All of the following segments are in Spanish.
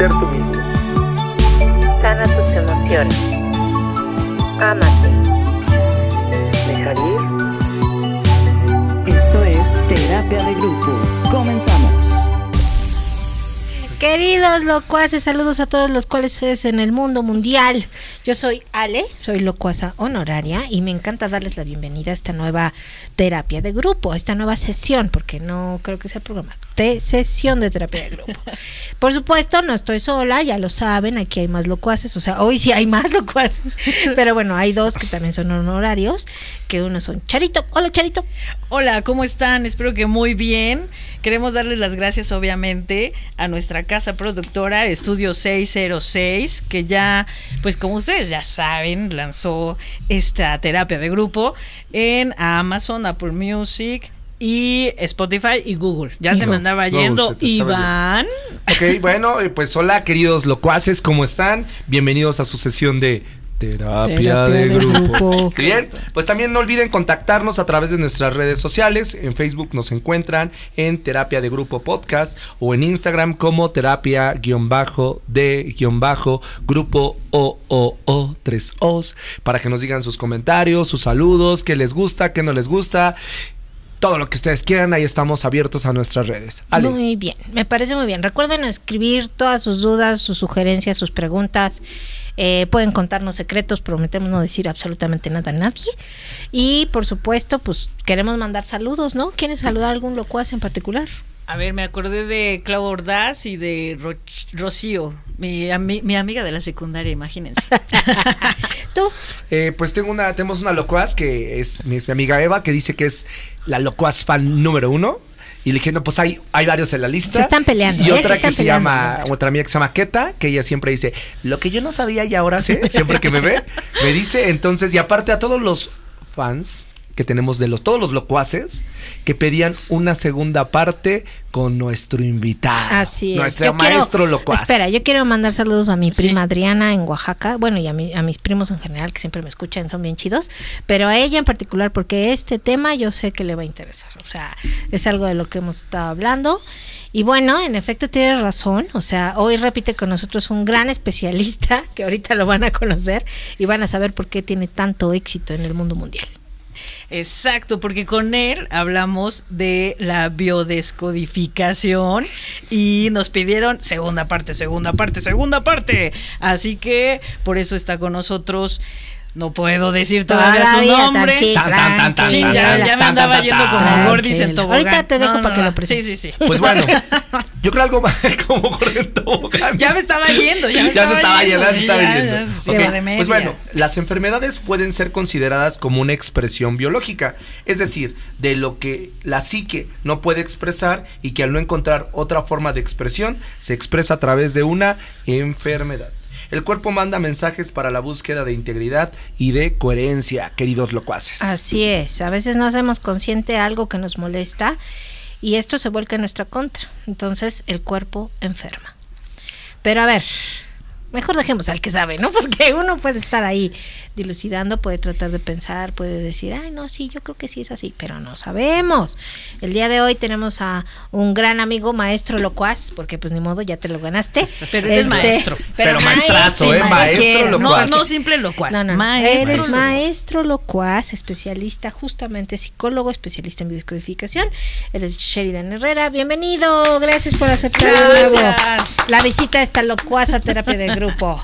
ser tú mismo. Sana tus emociones. Ámate. Dejar ir. Esto es Terapia de Grupo. Comenzamos. Queridos locuaces, saludos a todos los cuales es en el mundo mundial. Yo soy Ale, soy locuaza honoraria y me encanta darles la bienvenida a esta nueva terapia de grupo, a esta nueva sesión, porque no creo que sea programa, sesión de terapia de grupo. Por supuesto, no estoy sola, ya lo saben, aquí hay más locuaces, o sea, hoy sí hay más locuaces, pero bueno, hay dos que también son honorarios, que uno son Charito. Hola Charito. Hola, ¿cómo están? Espero que muy bien. Queremos darles las gracias, obviamente, a nuestra casa productora Estudio 606, que ya, pues como ustedes ya saben, lanzó esta terapia de grupo en Amazon, Apple Music y Spotify y Google. Ya se me andaba yendo. Iván. Ok, bueno, eh, pues hola queridos locuaces, ¿cómo están? Bienvenidos a su sesión de terapia, Terapia de, de grupo. grupo. Bien, pues también no olviden contactarnos a través de nuestras redes sociales. En Facebook nos encuentran en Terapia de Grupo Podcast o en Instagram como terapia guion bajo de guion bajo grupo o o o tres os para que nos digan sus comentarios, sus saludos, qué les gusta, qué no les gusta. Todo lo que ustedes quieran, ahí estamos abiertos a nuestras redes. Muy bien, me parece muy bien. Recuerden escribir todas sus dudas, sus sugerencias, sus preguntas. Eh, pueden contarnos secretos, prometemos no decir absolutamente nada a nadie. Y por supuesto, pues queremos mandar saludos, ¿no? ¿Quieren saludar a algún locuaz en particular? A ver, me acordé de Clau Ordaz y de Ro- Rocío, mi, ami- mi amiga de la secundaria, imagínense. Tú, Eh, pues tengo una, tenemos una locuaz que es mi, es mi amiga Eva, que dice que es la locuaz fan número uno. Y le dije, no, pues hay, hay varios en la lista. Se están peleando, Y ¿eh? otra Se que se peleando. llama, otra amiga que se llama Keta, que ella siempre dice, lo que yo no sabía y ahora sé, siempre que me ve, me dice. Entonces, y aparte a todos los fans que tenemos de los, todos los locuaces, que pedían una segunda parte con nuestro invitado. así es. Nuestro Yo quiero- maestro locuaz. Espera, yo quiero mandar saludos a mi Sí. prima Adriana en Oaxaca, bueno, y a, mi- a mis primos en general que siempre me escuchan, son bien chidos, pero a ella en particular porque este tema yo sé que le va a interesar, o sea, es algo de lo que hemos estado hablando. Y bueno, en efecto tienes razón, o sea, hoy repite con nosotros un gran especialista que ahorita lo van a conocer y van a saber por qué tiene tanto éxito en el mundo mundial. Exacto, porque con él hablamos de la biodescodificación y nos pidieron segunda parte, segunda parte, segunda parte. Así que por eso está con nosotros. No puedo decir todavía, Todavía, su nombre. Tan, tan, tan, ya, me andaba yendo como Gordis en tobogán. Ahorita te dejo para que lo Sí, presentes. sí, sí. Pues bueno, yo creo algo más como Gordon Tobogán. Ya me estaba yendo, ya me Ya se estaba yendo, ya se sí, estaba yendo. ya, Ok, sí, de. Pues bueno, las enfermedades pueden ser consideradas como una expresión biológica, es decir, de lo que la psique no puede expresar y que al no encontrar otra forma de expresión se expresa a través de una enfermedad. El cuerpo manda mensajes para la búsqueda de integridad y de coherencia, queridos locuaces. Así es, a veces no hacemos consciente algo que nos molesta y esto se vuelca en nuestra contra. Entonces el cuerpo enferma. Pero a ver, mejor dejemos al que sabe, ¿no? Porque uno puede estar ahí dilucidando, puede tratar de pensar, puede decir, ay, no, sí, yo creo que sí es así, pero no sabemos. El día de hoy tenemos a un gran amigo, maestro locuaz, porque pues ni modo, ya te lo ganaste. Pero él es maestro. Pero maestrazo, ¿eh? Maestro locuaz. No, no simple locuaz. No, no, maestro. Eres maestro locuaz, especialista, justamente psicólogo, especialista en biodescodificación. Él es Sheridan Herrera. Bienvenido, gracias por aceptar Gracias. la visita a esta locuaza terapia de grupo.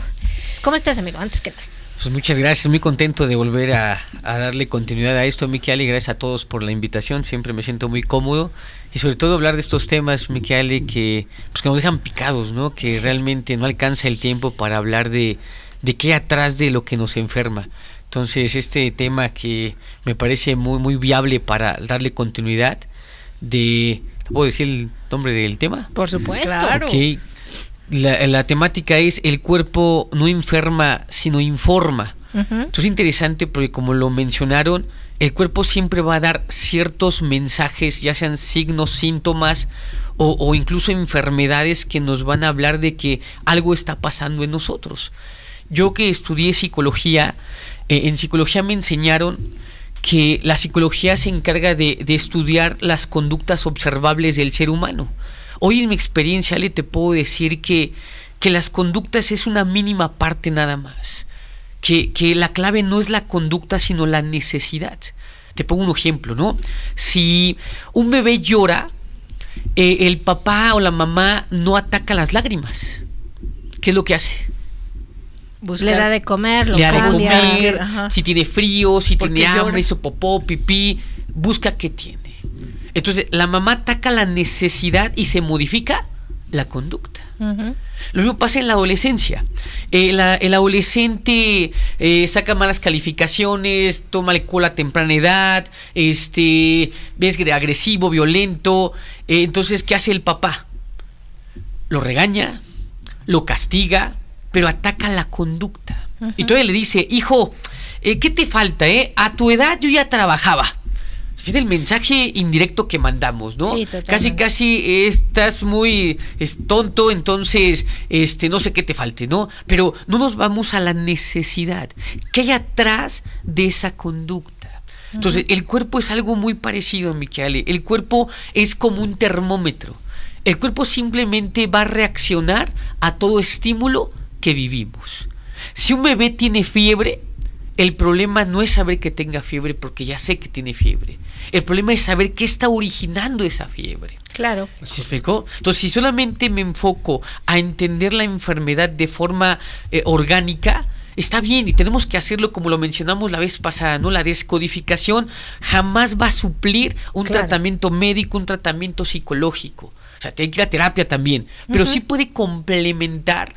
¿Cómo estás, amigo? Antes que nada. Pues muchas gracias, muy contento de volver a, a darle continuidad a esto, Miquel, gracias a todos por la invitación, siempre me siento muy cómodo y sobre todo hablar de estos temas, Miquel, que, pues que nos dejan picados, ¿no? Que realmente no alcanza el tiempo para hablar de, de qué atrás de lo que nos enferma. Entonces, este tema que me parece muy, muy viable para darle continuidad de... ¿Puedo decir el nombre del tema? Por supuesto. Claro. La, la temática es el cuerpo no enferma, sino informa. Esto es interesante porque como lo mencionaron, el cuerpo siempre va a dar ciertos mensajes, ya sean signos, síntomas o, o incluso enfermedades que nos van a hablar de que algo está pasando en nosotros. Yo que estudié psicología, eh, en psicología me enseñaron que la psicología se encarga de, de estudiar las conductas observables del ser humano. Hoy en mi experiencia, Ale, te puedo decir que que las conductas es una mínima parte nada más. Que, que la clave no es la conducta, sino la necesidad. Te pongo un ejemplo, ¿no? Si un bebé llora, eh, el papá o la mamá no ataca las lágrimas. ¿Qué es lo que hace? Buscar- Le da de comer, lo le de comer, Ajá. si tiene frío, si ¿Por qué tiene hambre, llora? hizo popó, pipí, busca qué tiene. Entonces, la mamá ataca la necesidad y se modifica la conducta. Lo mismo pasa en la adolescencia. Eh, la- el adolescente eh, saca malas calificaciones, toma alcohol a temprana edad, este, es gre- agresivo, violento. Eh, entonces, ¿qué hace el papá? Lo regaña, lo castiga, pero ataca la conducta. Y todavía le dice, hijo, ¿qué te falta? A tu edad yo ya trabajaba. Fíjate el mensaje indirecto que mandamos, ¿no? Sí, casi, casi estás muy es tonto, entonces, este, no sé qué te falte, ¿no? Pero no nos vamos a la necesidad. ¿Qué hay atrás de esa conducta? Entonces, el cuerpo es algo muy parecido, Michele. El cuerpo es como un termómetro. El cuerpo simplemente va a reaccionar a todo estímulo que vivimos. Si un bebé tiene fiebre, el problema no es saber que tenga fiebre porque ya sé que tiene fiebre. El problema es saber qué está originando esa fiebre. Claro. ¿Se explicó? Entonces, si solamente me enfoco a entender la enfermedad de forma eh, orgánica, está bien y tenemos que hacerlo como lo mencionamos la vez pasada, ¿no? La descodificación jamás va a suplir un Claro. tratamiento médico, un tratamiento psicológico. O sea, tiene que ir a terapia también, pero sí puede complementar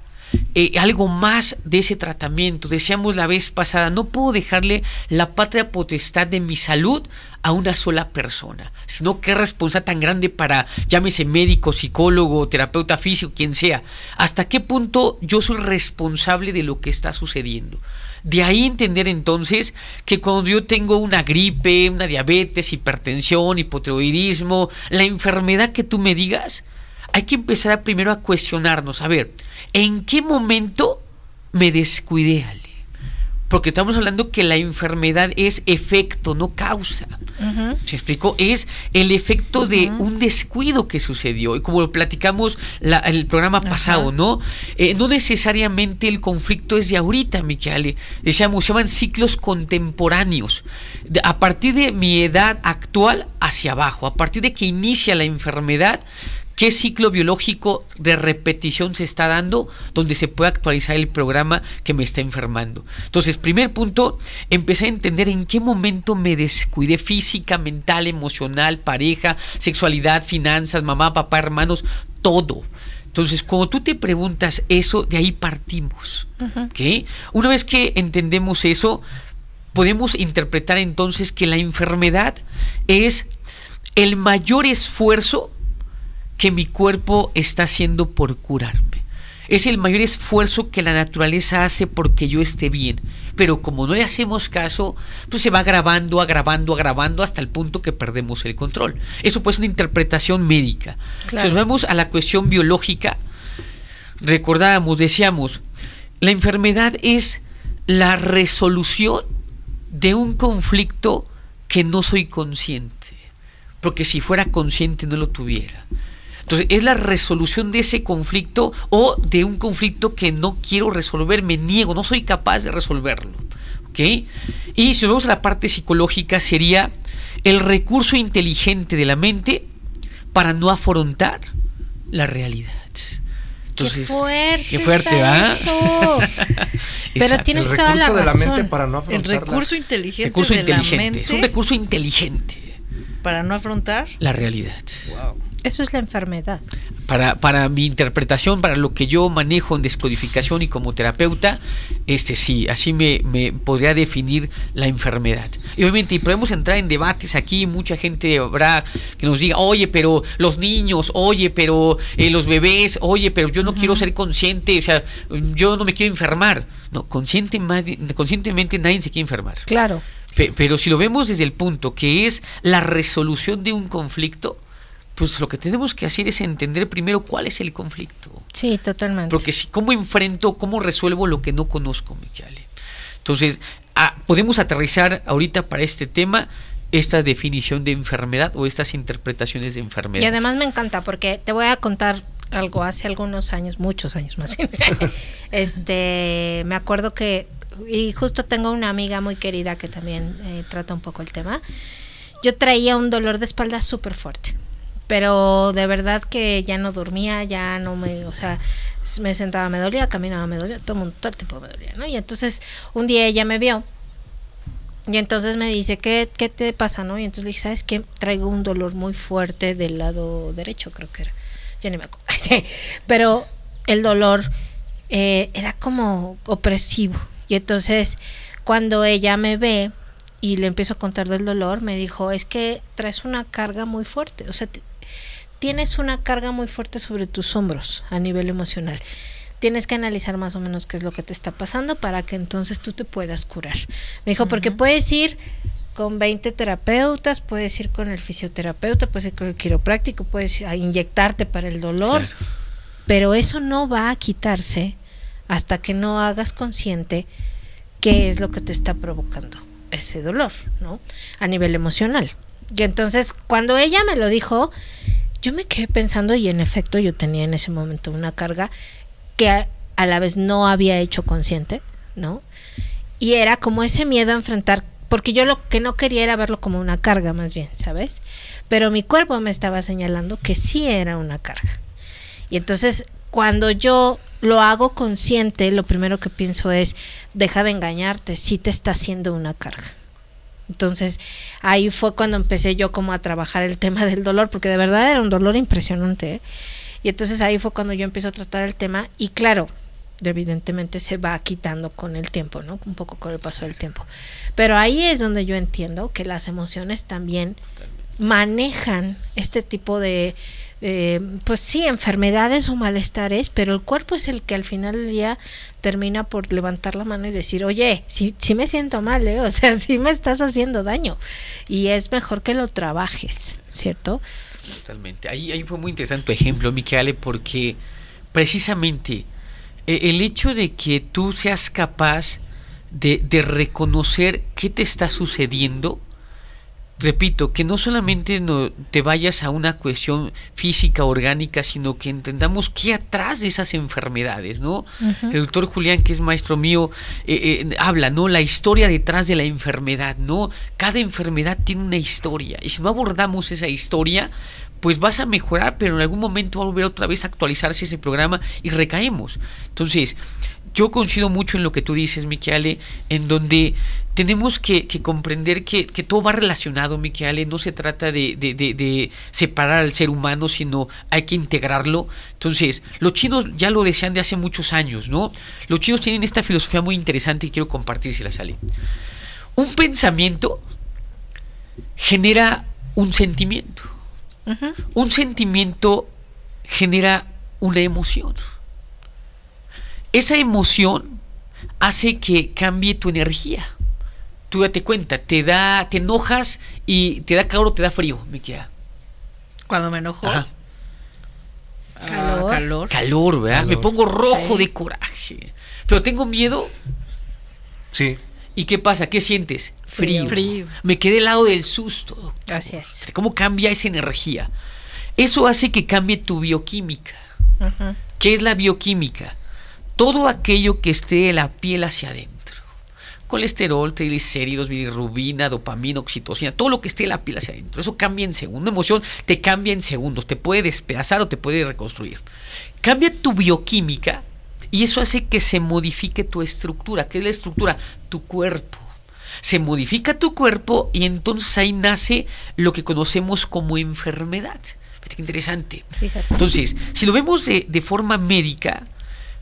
eh, algo más de ese tratamiento. Decíamos la vez pasada, no puedo dejarle la patria potestad de mi salud a una sola persona, sino qué responsabilidad tan grande para, llámese médico, psicólogo, terapeuta físico, quien sea. ¿Hasta qué punto yo soy responsable de lo que está sucediendo? De ahí entender entonces que cuando yo tengo una gripe, una diabetes, hipertensión, hipotiroidismo, la enfermedad que tú me digas, hay que empezar primero a cuestionarnos, a ver, ¿en qué momento me descuidé, Ale? Porque estamos hablando que la enfermedad es efecto, no causa. ¿Se explicó? Es el efecto de un descuido que sucedió. Y como lo platicamos la- el programa pasado, ¿no? Eh, no necesariamente el conflicto es de ahorita, Michele. Decíamos, se llaman ciclos contemporáneos. De- a partir de mi edad actual hacia abajo, a partir de que inicia la enfermedad, ¿Qué ciclo biológico de repetición se está dando donde se puede actualizar el programa que me está enfermando? Entonces, primer punto, empecé a entender en qué momento me descuidé física, mental, emocional, pareja, sexualidad, finanzas, mamá, papá, hermanos, todo. Entonces, cuando tú te preguntas eso, de ahí partimos. Una vez que entendemos eso, podemos interpretar entonces que la enfermedad es el mayor esfuerzo que mi cuerpo está haciendo por curarme. Es el mayor esfuerzo que la naturaleza hace porque yo esté bien. Pero como no le hacemos caso, pues se va agravando, agravando, agravando hasta el punto que perdemos el control. Eso pues es una interpretación médica. Claro. Entonces vamos a la cuestión biológica. Recordábamos, decíamos, la enfermedad es la resolución de un conflicto que no soy consciente. Porque si fuera consciente no lo tuviera. Entonces, es la resolución de ese conflicto o de un conflicto que no quiero resolver, me niego, no soy capaz de resolverlo. ¿Ok? Y si nos vamos a la parte psicológica, sería el recurso inteligente de la mente para no afrontar la realidad. Entonces, qué fuerte. qué fuerte, está ¿va? eso. Pero tienes el toda la recurso de la mente razón. para no El afrontar recurso inteligente recurso de inteligente. la mente Es un recurso inteligente. para no afrontar. La realidad. Eso es la enfermedad. Para, para mi interpretación, para lo que yo manejo en descodificación y como terapeuta, este sí, así me, me podría definir la enfermedad. Y obviamente, y podemos entrar en debates aquí, mucha gente habrá que nos diga, oye, pero los niños, oye, pero eh, los bebés, oye, pero yo no quiero ser consciente, o sea, yo no me quiero enfermar. No, consciente, conscientemente nadie se quiere enfermar. Claro. Pe- Pero si lo vemos desde el punto que es la resolución de un conflicto, pues lo que tenemos que hacer es entender primero cuál es el conflicto. Sí, totalmente. Porque si, ¿cómo enfrento, cómo resuelvo lo que no conozco, Michele? Entonces, ah, podemos aterrizar ahorita para este tema esta definición de enfermedad o estas interpretaciones de enfermedad. Y además me encanta porque te voy a contar algo hace algunos años, muchos años más bien. este, me acuerdo que y justo tengo una amiga muy querida que también eh, trata un poco el tema. Yo traía un dolor de espalda súper fuerte, pero de verdad que ya no dormía, ya no me, o sea, me sentaba, me dolía, caminaba, me dolía, todo, mundo, todo el tiempo me dolía, ¿no? Y entonces un día ella me vio y entonces me dice, ¿qué, qué te pasa, no? Y entonces le dije, ¿sabes qué? Traigo un dolor muy fuerte del lado derecho, creo que era. Ya ni me acuerdo. pero el dolor eh, era como opresivo. Y entonces cuando ella me ve y le empiezo a contar del dolor, me dijo, es que traes una carga muy fuerte, o sea, t- tienes una carga muy fuerte sobre tus hombros a nivel emocional. Tienes que analizar más o menos qué es lo que te está pasando para que entonces tú te puedas curar. Me dijo, porque puedes ir con 20 terapeutas, puedes ir con el fisioterapeuta, puedes ir con el quiropráctico, puedes inyectarte para el dolor, pero eso no va a quitarse hasta que no hagas consciente qué es lo que te está provocando ese dolor, ¿no? A nivel emocional. Y entonces, cuando ella me lo dijo, yo me quedé pensando y en efecto yo tenía en ese momento una carga que a, la vez no había hecho consciente, ¿no? Y era como ese miedo a enfrentar, porque yo lo que no quería era verlo como una carga más bien, ¿sabes? Pero mi cuerpo me estaba señalando que sí era una carga. Y entonces, cuando yo lo hago consciente, lo primero que pienso es, deja de engañarte, sí te está haciendo una carga. Entonces, ahí fue cuando empecé yo como a trabajar el tema del dolor, porque de verdad era un dolor impresionante. ¿eh? Y entonces ahí fue cuando yo empiezo a tratar el tema y claro, evidentemente se va quitando con el tiempo, ¿no? Un poco con el paso del tiempo. Pero ahí es donde yo entiendo que las emociones también manejan este tipo de, eh, pues sí, enfermedades o malestares, pero el cuerpo es el que al final del día termina por levantar la mano y decir, oye, sí, sí me siento mal, ¿eh? o sea, sí me estás haciendo daño y es mejor que lo trabajes, ¿cierto? Totalmente. Ahí, ahí fue muy interesante tu ejemplo, Miquele, porque precisamente eh, el hecho de que tú seas capaz de reconocer qué te está sucediendo, repito, que no solamente no te vayas a una cuestión física, orgánica, sino que entendamos qué atrás de esas enfermedades, ¿no? El doctor Julián, que es maestro mío, eh, eh, habla, ¿no? La historia detrás de la enfermedad, ¿no? Cada enfermedad tiene una historia, y si no abordamos esa historia, pues vas a mejorar, pero en algún momento va a volver otra vez a actualizarse ese programa y recaemos. Entonces, yo coincido mucho en lo que tú dices, Miqueale, en donde tenemos que, que comprender que, que, todo va relacionado, Miqueale, no se trata de, de, de, de, separar al ser humano, sino hay que integrarlo. Entonces, los chinos ya lo decían de hace muchos años, ¿no? Los chinos tienen esta filosofía muy interesante y quiero compartírsela, Sale. Un pensamiento genera un sentimiento. Uh -huh. Un sentimiento genera una emoción esa emoción hace que cambie tu energía. Tú date cuenta, te da, te enojas y te da calor o te da frío, me queda. Cuando me enojo. Ajá. Ah, calor. calor. Calor, ¿verdad? Calor. Me pongo rojo sí. de coraje. Pero tengo miedo. Sí. ¿Y qué pasa? ¿Qué sientes? Frío. Frío. Me quedé al lado del susto. Gracias. ¿Cómo cambia esa energía? Eso hace que cambie tu bioquímica. Uh -huh. ¿Qué es la bioquímica? Todo aquello que esté de la piel hacia adentro. Colesterol, triglicéridos, bilirrubina, dopamina, oxitocina, todo lo que esté de la piel hacia adentro. Eso cambia en segundos. Una emoción te cambia en segundos, te puede despedazar o te puede reconstruir. Cambia tu bioquímica y eso hace que se modifique tu estructura. ¿Qué es la estructura? Tu cuerpo. Se modifica tu cuerpo y entonces ahí nace lo que conocemos como enfermedad. Fíjate qué interesante. Fíjate. Entonces, si lo vemos de, de forma médica,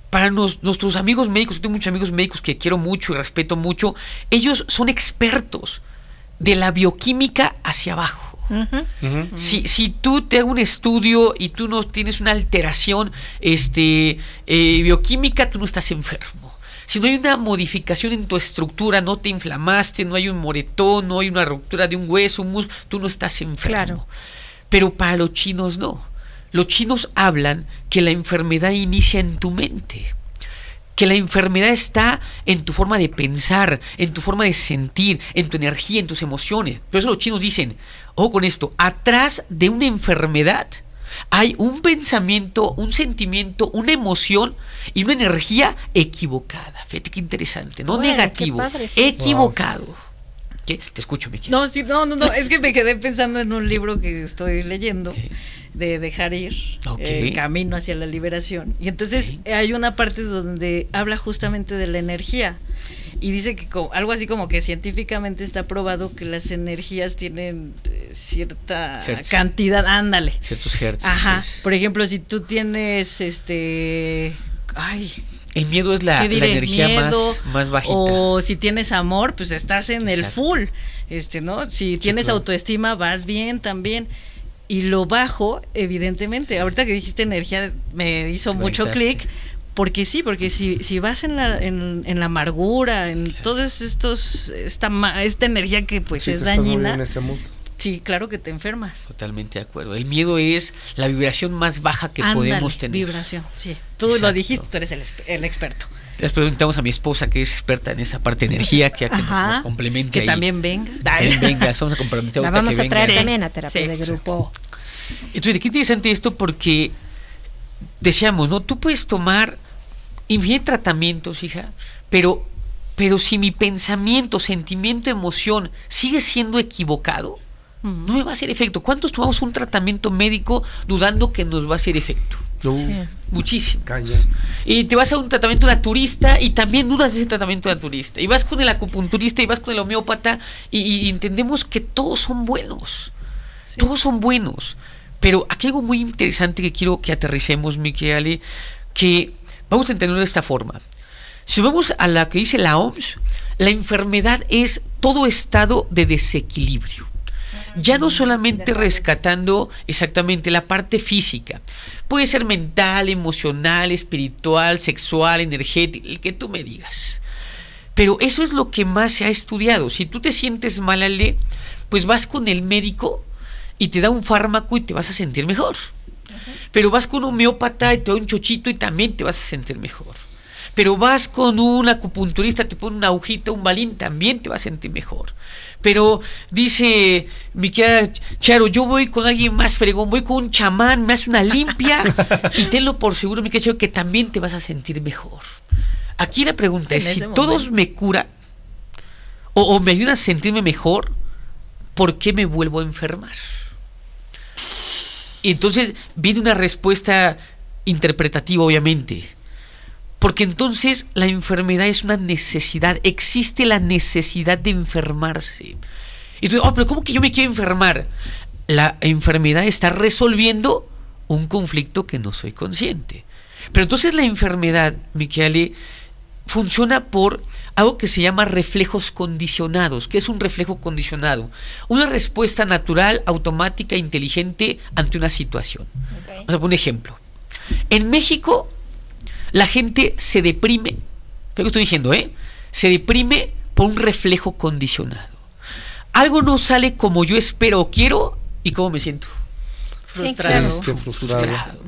para nos, nuestros amigos médicos, yo tengo muchos amigos médicos que quiero mucho y respeto mucho, ellos son expertos de la bioquímica hacia abajo. Uh -huh. Uh -huh. Si, si, tú te hago un estudio y tú no tienes una alteración este, eh, bioquímica, tú no estás enfermo. Si no hay una modificación en tu estructura, no te inflamaste, no hay un moretón, no hay una ruptura de un hueso, un músculo, tú no estás enfermo. Claro. Pero para los chinos no. Los chinos hablan que la enfermedad inicia en tu mente, que la enfermedad está en tu forma de pensar, en tu forma de sentir, en tu energía, en tus emociones. Por eso los chinos dicen, ojo con esto, atrás de una enfermedad hay un pensamiento, un sentimiento, una emoción y una energía equivocada. Fíjate qué interesante, no negativo, eso. Te escucho, Miki. No, sí, no, no, no, es que me quedé pensando en un libro que estoy leyendo de dejar ir, Ok. eh, Camino hacia la liberación. Y entonces hay una parte donde habla justamente de la energía. Y dice que co- algo así como que científicamente está probado que las energías tienen eh, cierta Hertz. cantidad, ándale. Ciertos hertz. Ajá. sí. Por ejemplo, si tú tienes este ay, El miedo es la, energía Miedo, más, más bajita. O si tienes amor, pues estás en el full. Este, ¿no? Si tienes claro. autoestima, vas bien también. Y lo bajo, evidentemente. Ahorita que dijiste energía, me hizo Te mucho clic. Porque sí, porque si, si vas en la, en, en la amargura, en todos estos, esta, ma- esta energía que pues Sí, es te estás muy dañina, en ese mood. Sí, claro que te enfermas. Totalmente de acuerdo. El miedo es la vibración más baja que Ándale, podemos tener. vibración, sí. Tú Exacto. lo dijiste, tú eres el, exp- el experto. Les preguntamos a mi esposa, que es experta en esa parte de energía, que, ya que nos, Ajá. nos complemente. Que ahí. también venga. También venga, estamos a comprometer La vamos que a venga. traer Sí. también a terapia Sí. de grupo. Entonces, qué interesante esto porque decíamos, ¿no? Tú puedes tomar infinidad de tratamientos, hija, pero, pero si mi pensamiento, sentimiento, emoción sigue siendo equivocado, no me va a hacer efecto. ¿Cuántos tomamos un tratamiento médico dudando que nos va a hacer efecto? Muchísimo. Y te vas a un tratamiento naturista y también dudas de ese tratamiento naturista. Y vas con el acupunturista y vas con el homeópata y, y entendemos que todos son buenos. Todos son buenos. Pero aquí hay algo muy interesante que quiero que aterricemos, Miquel, que vamos a entenderlo de esta forma. Si vamos a la que dice la OMS, la enfermedad es todo estado de desequilibrio. Ya no solamente rescatando exactamente la parte física, puede ser mental, emocional, espiritual, sexual, energética, el que tú me digas. Pero eso es lo que más se ha estudiado. Si tú te sientes mal, Ale, pues vas con el médico y te da un fármaco y te vas a sentir mejor. Pero vas con un homeópata y te da un chochito y también te vas a sentir mejor. Pero vas con un acupunturista, te pone una agujita, un balín, también te vas a sentir mejor. Pero dice mi querida Charo, yo voy con alguien más fregón, voy con un chamán, me hace una limpia y tenlo por seguro, mi querida Charo, que también te vas a sentir mejor. Aquí la pregunta Sí, es, si todos me curan o, o me ayudan a sentirme mejor, ¿por qué me vuelvo a enfermar? Y entonces viene una respuesta interpretativa, obviamente. Porque entonces la enfermedad es una necesidad, existe la necesidad de enfermarse. Y tú, oh, pero ¿cómo que yo me quiero enfermar? La enfermedad está resolviendo un conflicto que no soy consciente. Pero entonces la enfermedad, Michele, funciona por algo que se llama reflejos condicionados. ¿Qué es un reflejo condicionado? Una respuesta natural, automática, inteligente ante una situación. Vamos a poner un ejemplo. En México, la gente se deprime, lo que estoy diciendo, ¿eh? Se deprime por un reflejo condicionado. Algo no sale como yo espero o quiero y cómo me siento. Frustrado. Frustrado. Frustrado.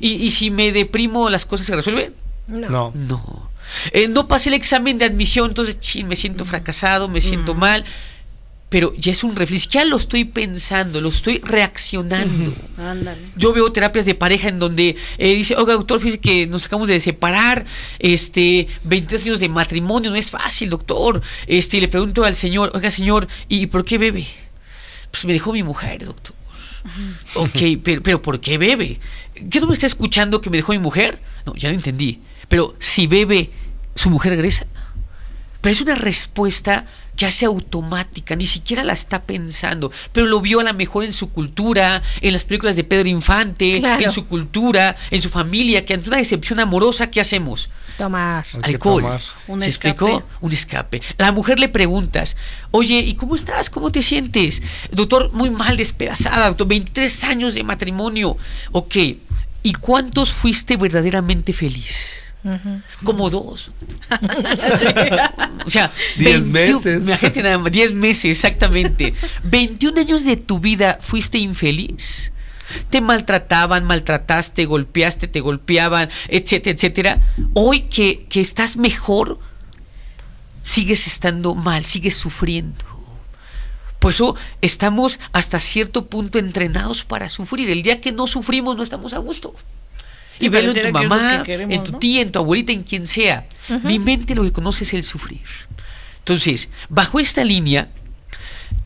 Y, y si me deprimo, las cosas se resuelven. No. No. Eh, no pasé el examen de admisión, entonces chin, me siento fracasado, me siento mal. Pero ya es un reflejo, ya lo estoy pensando, lo estoy reaccionando. Ándale. Yo veo terapias de pareja en donde eh, dice, oiga, doctor, fíjese que nos acabamos de separar, este, 23 años de matrimonio, no es fácil, doctor. Este, y le pregunto al señor, oiga, señor, ¿y por qué bebe? Pues me dejó mi mujer, doctor. Ok, pero, pero ¿por qué bebe? ¿Qué no me está escuchando que me dejó mi mujer? No, ya lo entendí. Pero si bebe, ¿su mujer regresa? Pero es una respuesta que hace automática, ni siquiera la está pensando, pero lo vio a lo mejor en su cultura, en las películas de Pedro Infante, Claro. en su cultura, en su familia, que ante una decepción amorosa, ¿qué hacemos? Tomar. Alcohol. tomar. Un ¿Se escape. explicó? Un escape. A la mujer le preguntas, oye, ¿y cómo estás? ¿Cómo te sientes? Doctor, muy mal, despedazada, doctor, 23 años de matrimonio. Ok, ¿y cuántos fuiste verdaderamente feliz? Como dos. O sea, Diez 21 meses. imagínate nada más, 10 meses, exactamente. 21 años de tu vida fuiste infeliz. Te maltrataban, maltrataste, golpeaste, te golpeaban, etcétera, etcétera. Hoy que, que estás mejor, sigues estando mal, sigues sufriendo. Pues Por eso estamos hasta cierto punto entrenados para sufrir. El día que no sufrimos no estamos a gusto. Y velo en tu mamá, que queremos, en tu tía, en tu abuelita, en quien sea. Mi mente lo que conoce es el sufrir. Entonces, bajo esta línea,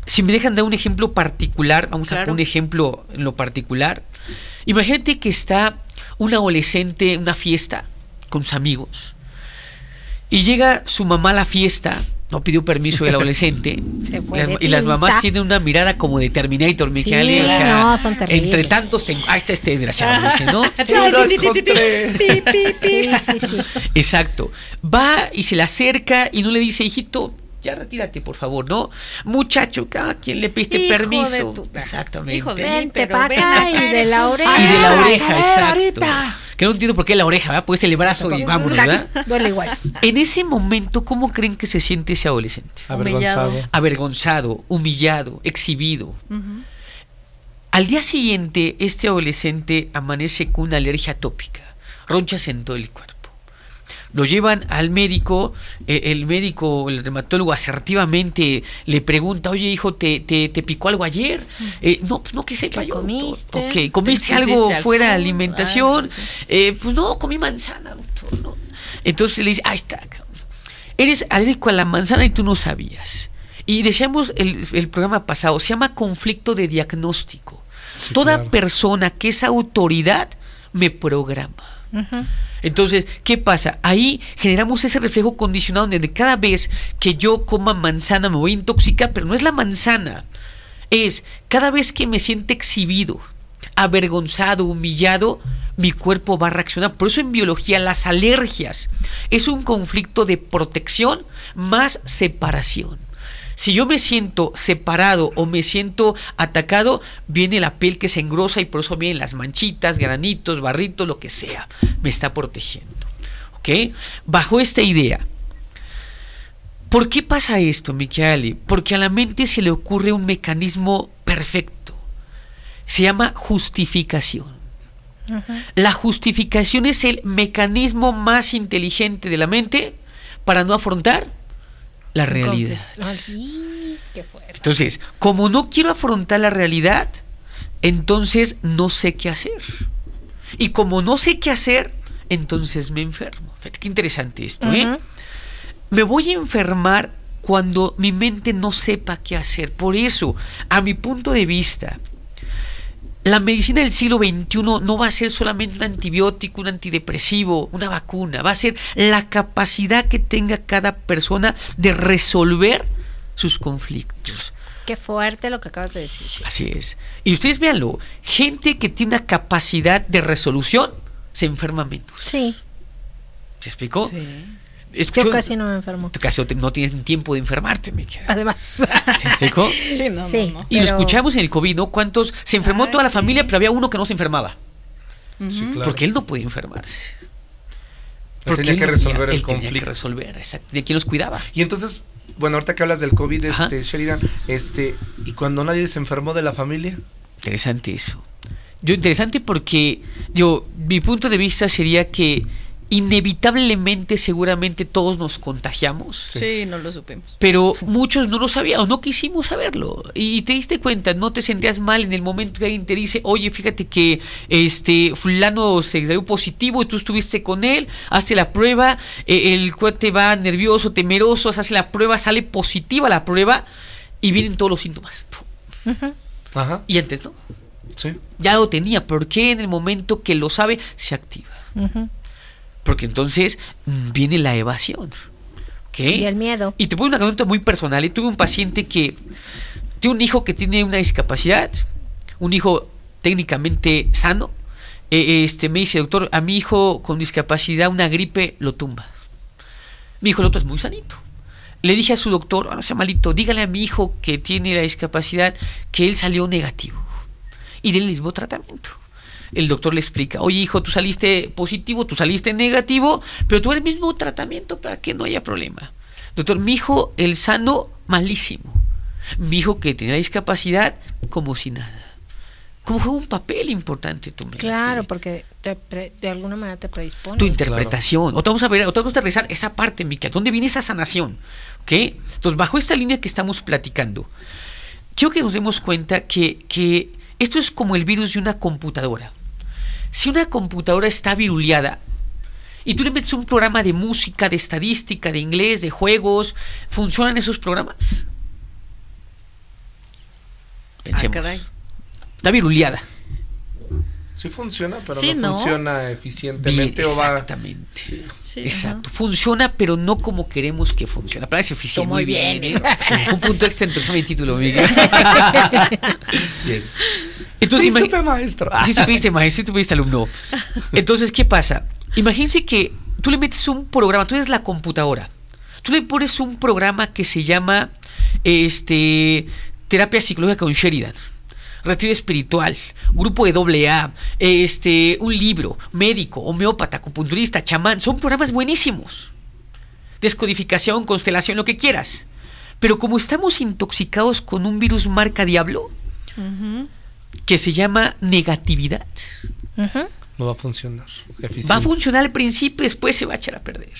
si me dejan dar un ejemplo particular, vamos a poner un ejemplo en lo particular. Imagínate que está un adolescente en una fiesta con sus amigos y llega su mamá a la fiesta, no pidió permiso del adolescente Se fue las- de y las mamás tienen una mirada como de Terminator, Sí, Michele, o sea, no, son terribles. entre tantos tengo, ah, está este desgraciado, dice, ¿no? Exacto. Va y se le acerca y no le dice, hijito, ya retírate, por favor, ¿no? Muchacho, ¿a quién le pediste Hijo permiso? de tu- Exactamente. Hijo de- Vente pero para ven acá y de la oreja. Y de la Ah, oreja, exacto. ahorita. Que no entiendo por qué la oreja, ¿verdad? Pues el brazo y vámonos, ¿verdad? Duele igual. En ese momento, ¿cómo creen que se siente ese adolescente? Avergonzado. Avergonzado, humillado, exhibido. Al día siguiente, este adolescente amanece con una alergia tópica, ronchas en todo el cuerpo. Lo llevan al médico, eh, el médico, el reumatólogo asertivamente le pregunta, oye hijo, ¿te, te, te picó algo ayer? Eh, no, pues no que sepa ¿Qué yo. doctor". comiste? Ok, ¿Te ¿comiste algo al fuera de alimentación? Ah, sí. Eh, pues no, comí manzana, doctor. ¿no? Entonces le dice, ahí está. Eres alérgico a la manzana y tú no sabías. Y decíamos el, el programa pasado, se llama conflicto de diagnóstico. Sí, Toda claro. persona que es autoridad me programa. Entonces, ¿qué pasa? Ahí generamos ese reflejo condicionado donde cada vez que yo coma manzana me voy a intoxicar, pero no es la manzana. Es cada vez que me siente exhibido, avergonzado, humillado, mi cuerpo va a reaccionar. Por eso en biología las alergias es un conflicto de protección más separación. Si yo me siento separado o me siento atacado, viene la piel que se engrosa y por eso vienen las manchitas, granitos, barritos, lo que sea. Me está protegiendo. ¿Ok? Bajo esta idea. ¿Por qué pasa esto, Michele? Porque a la mente se le ocurre un mecanismo perfecto. Se llama justificación. La justificación es el mecanismo más inteligente de la mente para no afrontar la realidad. Ay, qué fuerte. Entonces, como no quiero afrontar la realidad, entonces no sé qué hacer. Y como no sé qué hacer, entonces me enfermo. Fíjate qué interesante esto, ¿eh? Me voy a enfermar cuando mi mente no sepa qué hacer. Por eso, a mi punto de vista, la medicina del siglo XXI no va a ser solamente un antibiótico, un antidepresivo, una vacuna. Va a ser la capacidad que tenga cada persona de resolver sus conflictos. Qué fuerte lo que acabas de decir. Así es. Y ustedes véanlo, gente que tiene una capacidad de resolución se enferma menos. Sí, ¿Se explicó? Sí. Escuchó- yo casi no me enfermo. Tú casi no tienes tiempo de enfermarte, Miquel. Además. ¿Se explicó? Sí, no, Sí. no, no. Y lo escuchamos en el COVID, ¿no? ¿Cuántos? Se enfermó Ay, toda la sí. familia, pero había uno que no se enfermaba. Sí, claro. Porque él no podía enfermarse. Él tenía que resolver el él tenía que conflicto. resolver, exacto. ¿De quién los cuidaba? Y entonces, bueno, ahorita que hablas del COVID, Ajá. este, Sheridan, este, y cuando nadie se enfermó de la familia, Interesante eso. Yo, interesante porque yo, mi punto de vista sería que inevitablemente, seguramente todos nos contagiamos. Sí, no lo supimos. Pero muchos no lo sabían o no quisimos saberlo. Y te diste cuenta, no te sentías mal en el momento que alguien te dice, oye, fíjate que este fulano se salió positivo y tú estuviste con él, hace la prueba, eh, el cuate va nervioso, temeroso, hace la prueba, sale positiva la prueba y vienen todos los síntomas. ajá, Y antes no. sí, Ya lo tenía, porque en el momento que lo sabe se activa? Ujú. Porque entonces mm, viene la evasión. ¿ok? Y el miedo. Y te pongo una pregunta muy personal. y Tuve un paciente que tiene un hijo que tiene una discapacidad, un hijo técnicamente sano. Eh, este me dice, doctor, a mi hijo con discapacidad una gripe lo tumba. Mi hijo el otro es muy sanito. Le dije a su doctor, "Ah, no sea malito, dígale a mi hijo que tiene la discapacidad que él salió negativo y del mismo tratamiento. El doctor le explica, oye hijo, tú saliste positivo, tú saliste negativo, pero tú el mismo tratamiento para que no haya problema. Doctor, mi hijo, el sano, malísimo. Mi hijo que tenía discapacidad, como si nada. Como juega un papel importante tu mente. Claro, porque te pre- de alguna manera te predispone. tu interpretación. Otra vamos a ver, otra vamos a revisar esa parte, Miquel. ¿Dónde viene esa sanación? ¿Ok? Entonces, bajo esta línea que estamos platicando, quiero que nos demos cuenta que, que esto es como el virus de una computadora. Si una computadora está viruleada y tú le metes un programa de música, de estadística, de inglés, de juegos, ¿funcionan esos programas? Pensemos. Ah, caray. Está viruleada. Sí funciona, pero Sí, no, ¿no? funciona Bien, eficientemente o va... exactamente. Sí, Exacto. Funciona, pero no como queremos que funcione. La palabra es eficiente. Muy bien, ¿eh? Sí, Un punto extra en tu examen de título, Miguel. Bien. Entonces, sí, supe, maestro. Sí supiste, maestro, sí supiste, alumno. Entonces, ¿qué pasa? Imagínense que tú le metes un programa, tú eres la computadora. Tú le pones un programa que se llama este terapia psicológica con Sheridan. Retiro espiritual, grupo de doble A, este, un libro, médico, homeópata, acupunturista, chamán, son programas buenísimos. Descodificación, constelación, lo que quieras. Pero como estamos intoxicados con un virus marca diablo, que se llama negatividad. No va a funcionar. Va a funcionar al principio, después se va a echar a perder.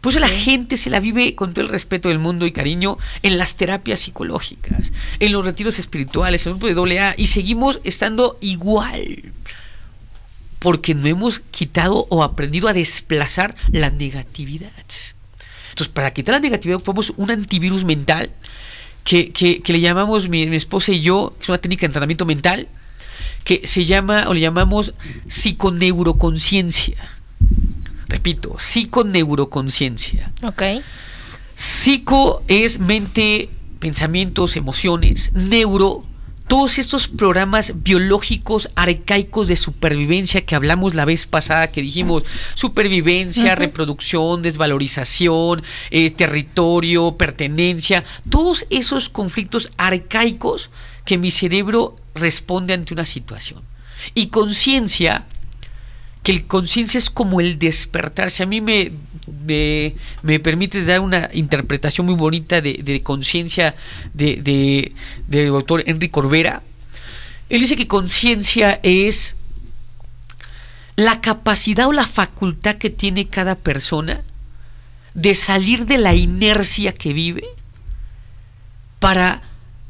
Por eso la gente se la vive con todo el respeto del mundo y cariño en las terapias psicológicas, en los retiros espirituales, en el grupo de doble A, y seguimos estando igual. Porque no hemos quitado o aprendido a desplazar la negatividad. Entonces, para quitar la negatividad, ocupamos un antivirus mental que, que- que le llamamos mi, mi esposa y yo, que es una técnica de entrenamiento mental, que se llama o le llamamos psiconeuroconciencia. Repito, psiconeuroconciencia. Ok. Psico es mente, pensamientos, emociones. Neuro, todos estos programas biológicos arcaicos de supervivencia que hablamos la vez pasada, que dijimos supervivencia, reproducción, desvalorización, eh, territorio, pertenencia, todos esos conflictos arcaicos que mi cerebro responde ante una situación. Y conciencia que el conciencia es como el despertar. Si a mí me, me, permites dar una interpretación muy bonita de, conciencia de, de, del doctor Enrique Corbera, él dice que conciencia es la capacidad o la facultad que tiene cada persona de salir de la inercia que vive para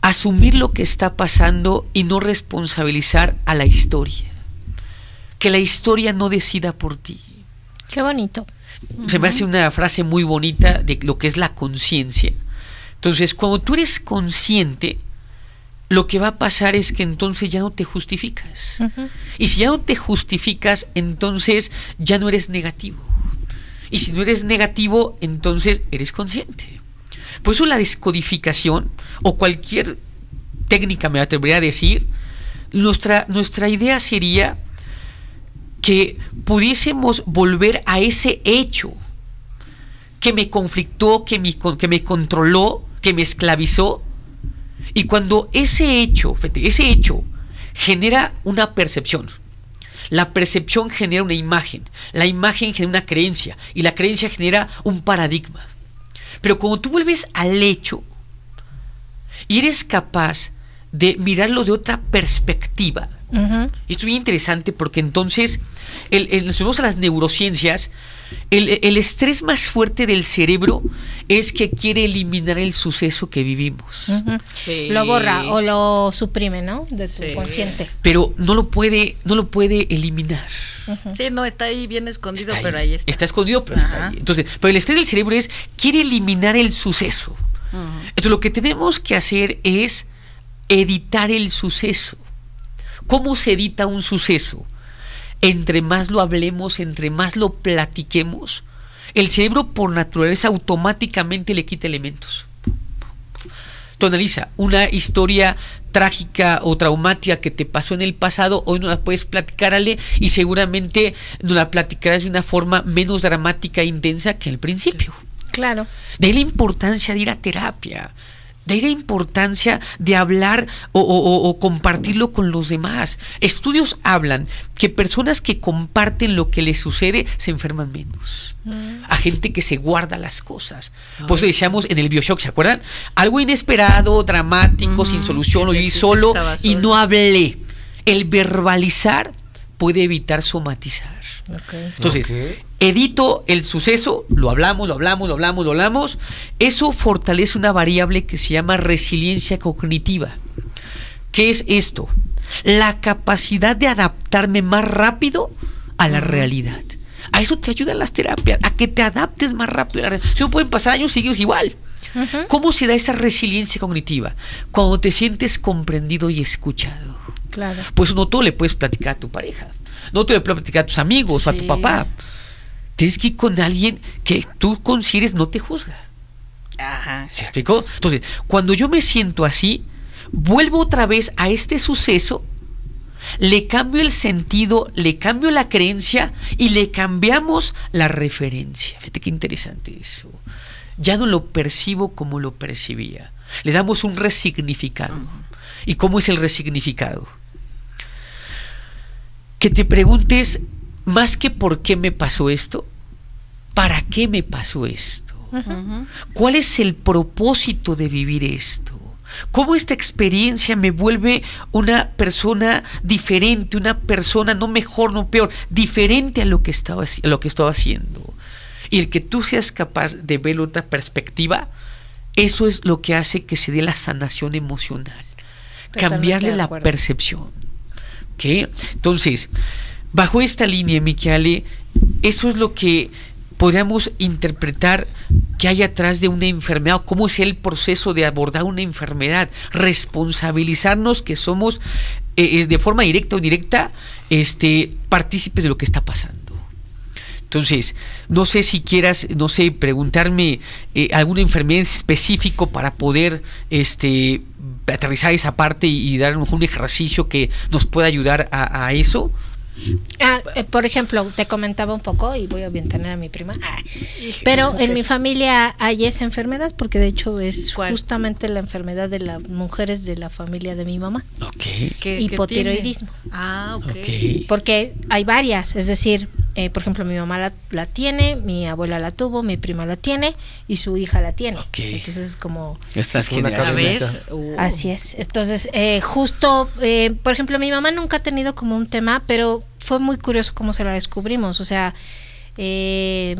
asumir lo que está pasando y no responsabilizar a la historia que la historia no decida por ti. Qué bonito. Se me hace una frase muy bonita de lo que es la conciencia. Entonces, cuando tú eres consciente, lo que va a pasar es que entonces ya no te justificas. Y si ya no te justificas, entonces ya no eres negativo. Y si no eres negativo, entonces eres consciente. Por eso la descodificación o cualquier técnica, me atrevería a decir, nuestra, nuestra idea sería que pudiésemos volver a ese hecho que me conflictó, que me, que me controló, que me esclavizó. Y cuando ese hecho, ese hecho genera una percepción, la percepción genera una imagen, la imagen genera una creencia y la creencia genera un paradigma. Pero cuando tú vuelves al hecho y eres capaz de mirarlo de otra perspectiva, y esto es bien interesante porque entonces, el, el, nos vemos a las neurociencias, el, el estrés más fuerte del cerebro es que quiere eliminar el suceso que vivimos. Sí. Lo borra o lo suprime, ¿no? De tu Sí. consciente. Pero no lo puede, no lo puede eliminar. Sí, no, está ahí bien escondido, Está pero ahí. ahí está. Está escondido, pero está ahí. Entonces, pero el estrés del cerebro es quiere eliminar el suceso. Entonces, lo que tenemos que hacer es editar el suceso. ¿Cómo se edita un suceso? Entre más lo hablemos, entre más lo platiquemos, el cerebro por naturaleza automáticamente le quita elementos. Tú analiza una historia trágica o traumática que te pasó en el pasado, hoy no la puedes platicar, Ale, y seguramente no la platicarás de una forma menos dramática e intensa que al principio. Claro. De la importancia de ir a terapia. De ahí la importancia de hablar o, o- o- o compartirlo con los demás. Estudios hablan que personas que comparten lo que les sucede se enferman menos. A gente que se guarda las cosas. Por eso decíamos en el Bioshock, ¿se acuerdan? Algo inesperado, dramático, sin solución, lo viví solo y no hablé. El verbalizar puede evitar somatizar. Entonces. Edito el suceso, lo hablamos, lo hablamos, lo hablamos, lo hablamos. Eso fortalece una variable que se llama resiliencia cognitiva. ¿Qué es esto? La capacidad de adaptarme más rápido a la realidad. A eso te ayudan las terapias, a que te adaptes más rápido a la realidad. Si no pueden pasar años seguidos igual. ¿Cómo se da esa resiliencia cognitiva? Cuando te sientes comprendido y escuchado. Claro. Pues no todo le puedes platicar a tu pareja. No te le puedes platicar a tus amigos o a tu papá. Tienes que ir con alguien que tú consideres no te juzga. Ajá. ¿Se explicó? Entonces, cuando yo me siento así, vuelvo otra vez a este suceso, le cambio el sentido, le cambio la creencia y le cambiamos la referencia. Fíjate qué interesante eso. Ya no lo percibo como lo percibía. Le damos un resignificado. ¿Y cómo es el resignificado? Que te preguntes, más que por qué me pasó esto, ¿para qué me pasó esto? ¿Cuál es el propósito de vivir esto? ¿Cómo esta experiencia me vuelve una persona diferente, una persona no mejor, no peor, diferente a lo que estaba, a lo que estaba haciendo? Y el que tú seas capaz de ver otra perspectiva, eso es lo que hace que se dé la sanación emocional. Totalmente Cambiarle la percepción. ¿Ok? Entonces, bajo esta línea, Michele, eso es lo que podríamos interpretar que hay atrás de una enfermedad, cómo es el proceso de abordar una enfermedad, responsabilizarnos que somos eh, eh, de forma directa o indirecta este, partícipes de lo que está pasando. Entonces, no sé si quieras, no sé, preguntarme eh, alguna enfermedad en específico para poder este, aterrizar esa parte y, dar un ejercicio que nos pueda ayudar a eso. Ah, eh, por ejemplo, te comentaba un poco y voy a tener a mi prima. Ah, pero en mi familia hay esa enfermedad porque de hecho es ¿Cuál? justamente la enfermedad de las mujeres de la familia de mi mamá. Ok. ¿Qué- qué Hipotiroidismo. Ah, ok. Ok. Porque hay varias, es decir, eh, por ejemplo, mi mamá la, la tiene, mi abuela la tuvo, mi prima la tiene y su hija la tiene. Entonces es como... Estas Una A ver. uh, Así es. Entonces, eh, justo, eh, por ejemplo, mi mamá nunca ha tenido como un tema, pero fue muy curioso cómo se la descubrimos. O sea, eh,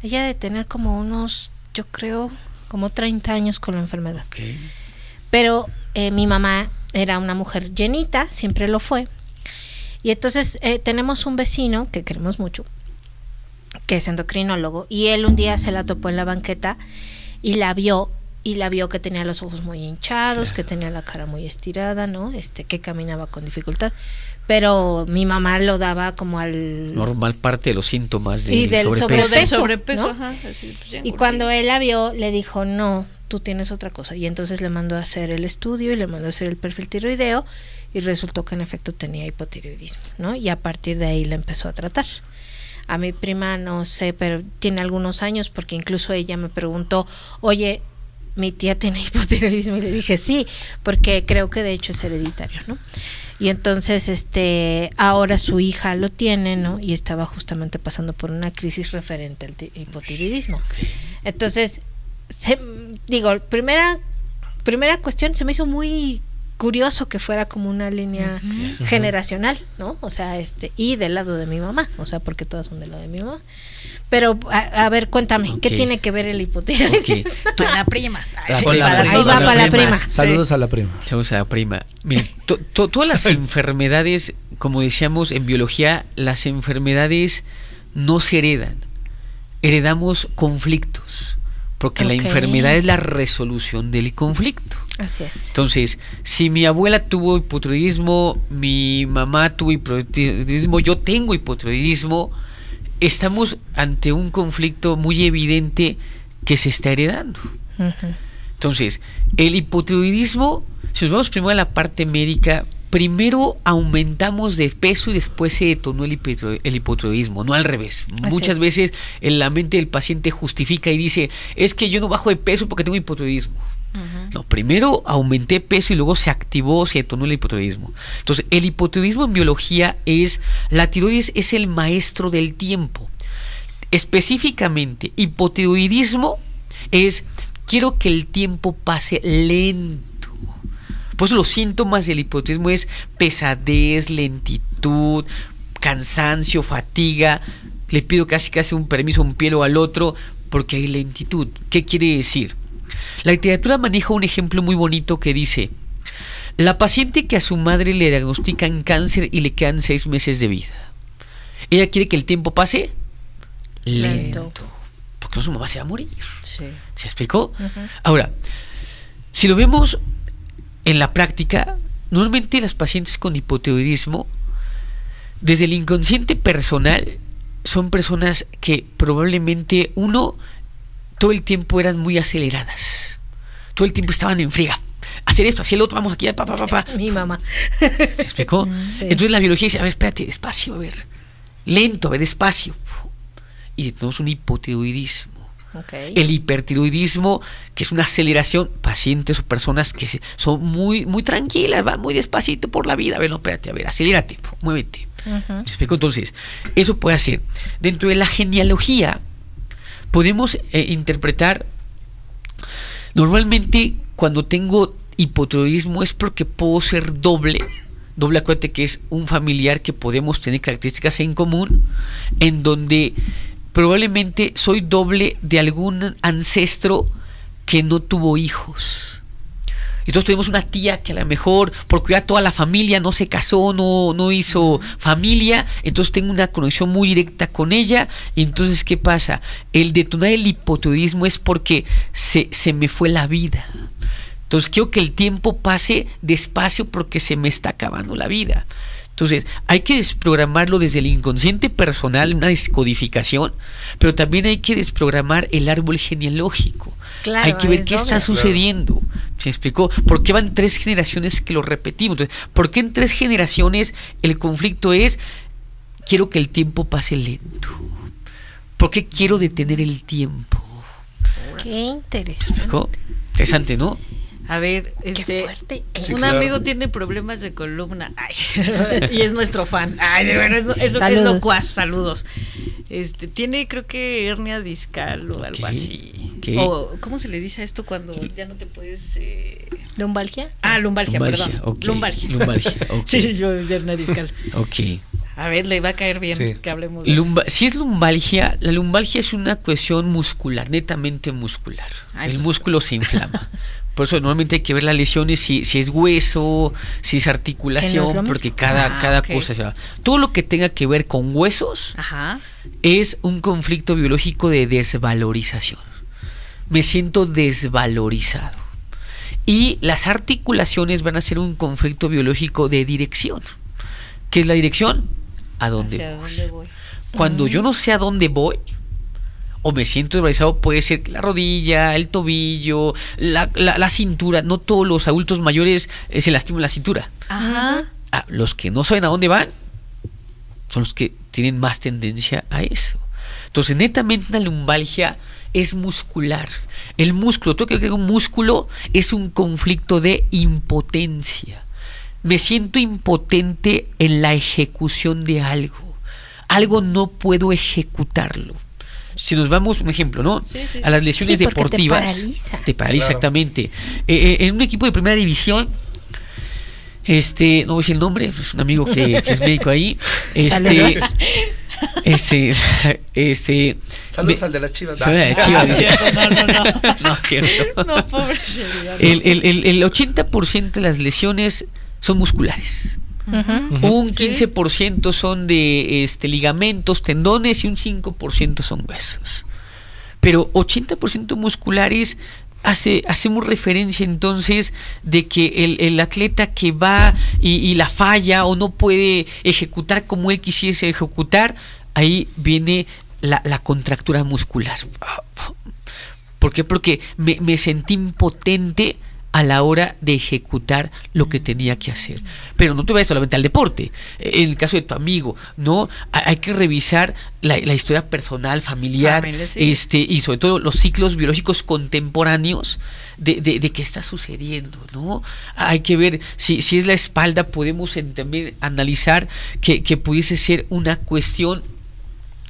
ella de tener como unos, yo creo, como 30 años con la enfermedad. Pero eh, mi mamá era una mujer llenita, siempre lo fue. Y entonces eh, tenemos un vecino que queremos mucho, que es endocrinólogo, y él un día se la topó en la banqueta y la vio y la vio que tenía los ojos muy hinchados, que tenía la cara muy estirada, ¿no? Este, que caminaba con dificultad. Pero mi mamá lo daba como al Normal parte de los síntomas del Y del Pero sobrepeso. del sobrepeso, sobrepeso, ¿no? ajá. así, pues, ya Y engordé. cuando él la vio, le dijo, no, tú tienes otra cosa. Y entonces le mandó a hacer el estudio y le mandó a hacer el perfil tiroideo y resultó que en efecto tenía hipotiroidismo, ¿no? Y a partir de ahí la empezó a tratar. A mi prima no sé, pero tiene algunos años porque incluso ella me preguntó, oye, mi tía tiene hipotiroidismo y le dije sí, porque creo que de hecho es hereditario, ¿no? Y entonces, este, ahora su hija lo tiene, ¿no? Y estaba justamente pasando por una crisis referente al ti- hipotiroidismo. Entonces, se- digo, primera, primera cuestión, se me hizo muy curioso que fuera como una línea generacional, ¿no? O sea, este, y del lado de mi mamá, o sea, porque todas son del lado de mi mamá. Pero, a, a ver, cuéntame, ¿qué tiene que ver el hipotiroidismo? Ok. Para la prima. Para la prima. Ahí va para la prima. Saludos a la prima. Chavos a la prima. Miren, to- to- todas las enfermedades, como decíamos en biología, las enfermedades no se heredan. Heredamos conflictos. Porque la enfermedad es la resolución del conflicto. Así es. Entonces, si mi abuela tuvo hipotiroidismo, mi mamá tuvo hipotiroidismo, yo tengo hipotiroidismo, estamos ante un conflicto muy evidente que se está heredando. Entonces, el hipotiroidismo, si nos vamos primero a la parte médica, primero aumentamos de peso y después se detonó el, hipotiro- el hipotiroidismo, no al revés. Así Muchas es. veces en la mente del paciente justifica y dice, es que yo no bajo de peso porque tengo hipotiroidismo. No, primero aumenté peso y luego se activó, se detonó el hipotiroidismo. Entonces, el hipotiroidismo en biología es, la tiroides es el maestro del tiempo. Específicamente, hipotiroidismo es, quiero que el tiempo pase lento. Pues los síntomas del hipotiroidismo es pesadez, lentitud, cansancio, fatiga. Le pido casi casi un permiso a un pie o al otro porque hay lentitud. ¿Qué quiere decir? La literatura maneja un ejemplo muy bonito que dice, La paciente que a su madre le diagnostican cáncer y le quedan seis meses de vida. Ella quiere que el tiempo pase lento. Lento. Porque no su mamá se va a morir. Sí. ¿Se explicó? Ahora, si lo vemos en la práctica, normalmente las pacientes con hipotiroidismo, desde el inconsciente personal, son personas que probablemente, uno, todo el tiempo eran muy aceleradas. Todo el tiempo estaban en friega. Hacer esto, hacer el otro, vamos aquí, pa, pa, pa, pa. Mi mamá. ¿Se explicó? Sí. Entonces la biología dice, a ver, espérate, despacio, a ver. Lento, a ver, despacio. Y tenemos un hipotiroidismo. El hipertiroidismo, que es una aceleración, pacientes o personas que son muy, muy tranquilas, van muy despacito por la vida. A ver, no, espérate, a ver, acelérate, muévete. ¿Me explico? Entonces, eso puede hacer. Dentro de la genealogía, podemos eh, interpretar, normalmente cuando tengo hipotiroidismo es porque puedo ser doble. Doble, acuérdate que es un familiar que podemos tener características en común, en donde probablemente soy doble de algún ancestro que no tuvo hijos. Entonces tenemos una tía que a lo mejor por cuidar toda la familia no se casó, no, no hizo familia, entonces tengo una conexión muy directa con ella. Y entonces, ¿qué pasa? El detonar el hipotiroidismo es porque se, se me fue la vida. Entonces quiero que el tiempo pase despacio porque se me está acabando la vida. Entonces, hay que desprogramarlo desde el inconsciente personal, una descodificación, pero también hay que desprogramar el árbol genealógico. Claro, hay que ver es qué está sucediendo. ¿Se explicó? ¿Por qué van tres generaciones que lo repetimos? Entonces, ¿por qué en tres generaciones el conflicto es quiero que el tiempo pase lento? ¿Por qué quiero detener el tiempo? Qué ¿Se interesante. explicó? Interesante, ¿no? A ver, este, fuerte. Sí, un claro. amigo tiene problemas de columna Ay, y es nuestro fan. Ay, bueno, es, es, es Saludos. locuaz, saludos. Este, tiene creo que hernia discal o algo así. O ¿cómo se le dice a esto cuando ya no te puedes eh, ¿Lumbalgia? Ah, lumbalgia, Lumbalgia, perdón. ok, Lumbalgia. lumbalgia, ok. sí, yo es hernia discal. Ok. A ver, le va a caer bien Sí. que hablemos de eso. Lumba- si es lumbalgia, la lumbalgia es una cuestión muscular, netamente muscular. Ah, el entonces- músculo se inflama. Por eso normalmente hay que ver las lesiones, si, si es hueso, si es articulación, porque cada, Ah, cada cosa se va. Todo lo que tenga que ver con huesos Ajá. es un conflicto biológico de desvalorización. Me siento desvalorizado. Y las articulaciones van a ser un conflicto biológico de dirección. ¿Qué es la dirección? ¿A dónde ¿Hacia voy? dónde voy? Cuando yo no sé a dónde voy, o me siento desvalorizado, puede ser la rodilla, el tobillo, la, la- la cintura. No todos los adultos mayores eh, se lastiman la cintura. Ajá. Ah, los que no saben a dónde van son los que tienen más tendencia a eso. Entonces, netamente la lumbalgia es muscular. El músculo, todo que un músculo es un conflicto de impotencia. Me siento impotente en la ejecución de algo. Algo no puedo ejecutarlo. Si nos vamos, un ejemplo, ¿no? Sí, sí, A las lesiones Sí, porque te deportivas. paraliza. Te paraliza, Claro. exactamente. Eh, eh, en un equipo de primera división, este, no voy a decir el nombre, es un amigo que, que es médico ahí. Este, Saludos. este, este. Saludos me- al de las chivas. Saludos a las Chivas. No, no, no. No, cierto. No, pobre. El, el, el, el 80% de las lesiones son musculares. Un Sí. 15% son de este, ligamentos, tendones y un 5% son huesos. Pero 80% musculares hace, hacemos referencia entonces de que el, el atleta que va y, y la falla o no puede ejecutar como él quisiese ejecutar, ahí viene la, la contractura muscular. ¿Por qué? Porque me, me sentí impotente a la hora de ejecutar lo que tenía que hacer. Pero no te vayas solamente al deporte. En el caso de tu amigo, ¿no? Ha- Hay que revisar la, la historia personal, familiar, Familia, sí. este, y sobre todo los ciclos biológicos contemporáneos de, de- de qué está sucediendo, ¿no? Hay que ver si, si es la espalda, podemos también analizar que, que pudiese ser una cuestión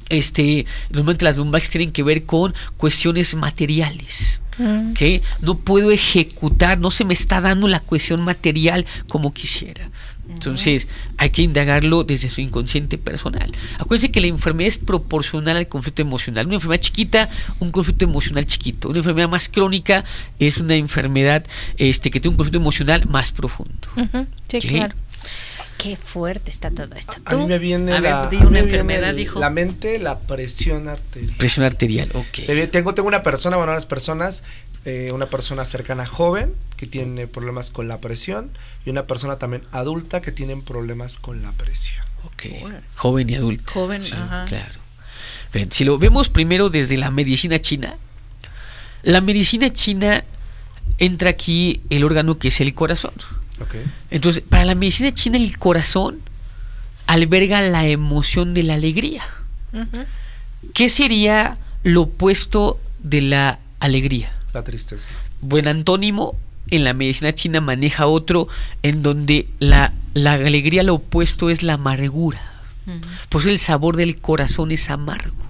este, normalmente las lumbalgias tienen que ver con cuestiones materiales. Mm. que no puedo ejecutar, no se me está dando la cuestión material como quisiera. Entonces, hay que indagarlo desde su inconsciente personal. Acuérdense que la enfermedad es proporcional al conflicto emocional. Una enfermedad chiquita, un conflicto emocional chiquito. Una enfermedad más crónica es una enfermedad este, que tiene un conflicto emocional más profundo. Sí, claro. Qué fuerte está todo esto. A mí ¿Tú? me viene A ver, la, a mí una viene enfermedad, dijo. la mente, la presión arterial. Presión arterial, ok. Tengo, tengo una persona, bueno, unas personas, eh, una persona cercana joven que tiene problemas con la presión y una persona también adulta que tienen problemas con la presión. ok. Joven y adulto. Joven, Sí, ajá. claro. Bien, si lo vemos primero desde la medicina china, la medicina china entra aquí el órgano que es el corazón. Entonces, para la medicina china el corazón alberga la emoción de la alegría. ¿Qué sería lo opuesto de la alegría? La tristeza. Buen antónimo en la medicina china maneja otro en donde la, la alegría lo opuesto es la amargura. Pues el sabor del corazón es amargo.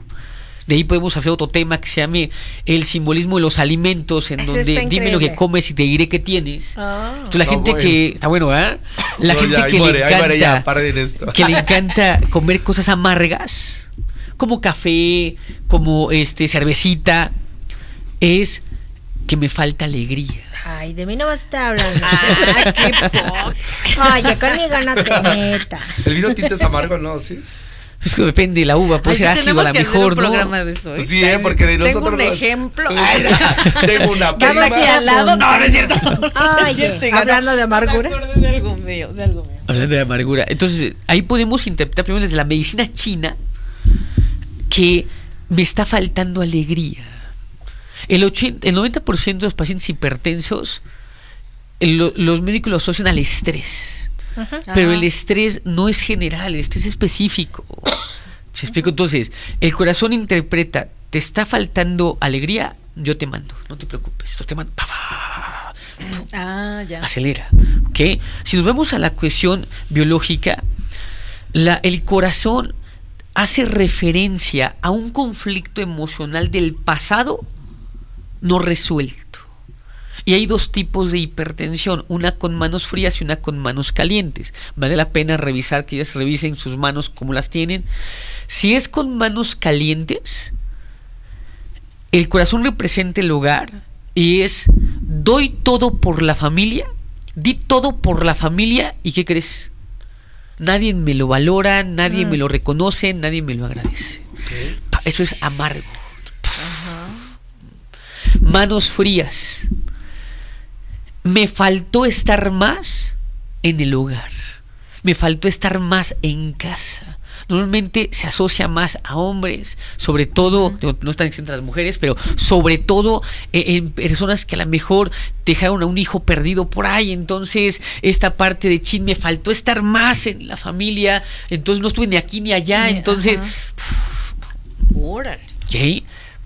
De ahí podemos hacer otro tema que se llame el simbolismo de los alimentos, en donde dime lo que comes y te diré qué tienes. Ah. Entonces, la No, gente bueno. que está bueno, ¿ah? La No, gente ya, que muere, le muere, ya, encanta esto. que le encanta comer cosas amargas, como café, como este cervecita, es que me falta alegría. Ay, de mí no vas a estar hablando. Ah, qué poco. Oye, conmigo no te metas. El vino tinto es amargo, ¿no? Sí. Es que depende de la uva, puede Ay, sí, ser ácido a que hacer mejor, un ¿no? programa de eso. ¿eh? Sí, ¿eh? porque de Tengo nosotros un no- ejemplo. Tengo una prima. Al lado. No, no es cierto. No es Oye, cierto, Iga, hablando de amargura. Me acordé de algo mío, de algo mío. Hablando de amargura. Entonces, ahí podemos interpretar primero desde la medicina china que me está faltando alegría. El, 80, el 90% de los pacientes hipertensos, el- los médicos lo asocian al estrés. Pero el estrés no es general, el estrés es específico. ¿Se explico? Entonces, el corazón interpreta, ¿te está faltando alegría? Yo te mando, no te preocupes. Entonces te mando. pa, pa, Ah, ya. acelera. ¿ok? Si nos vamos a la cuestión biológica, la- el corazón hace referencia a un conflicto emocional del pasado no resuelto. Y hay dos tipos de hipertensión, una con manos frías y una con manos calientes. Vale la pena revisar que ellas revisen sus manos cómo las tienen. Si es con manos calientes, el corazón representa el hogar y es doy todo por la familia, di todo por la familia y ¿qué crees? Nadie me lo valora, nadie me lo reconoce, nadie me lo agradece. Eso es amargo. Manos frías. Me faltó estar más en el hogar. Me faltó estar más en casa. Normalmente se asocia más a hombres, sobre todo, no, no están exentas las mujeres, pero sobre todo eh, en personas que a lo mejor dejaron a un hijo perdido por ahí. Entonces, esta parte de chin, me faltó estar más en la familia. Entonces, no estuve ni aquí ni allá. Entonces. Órale.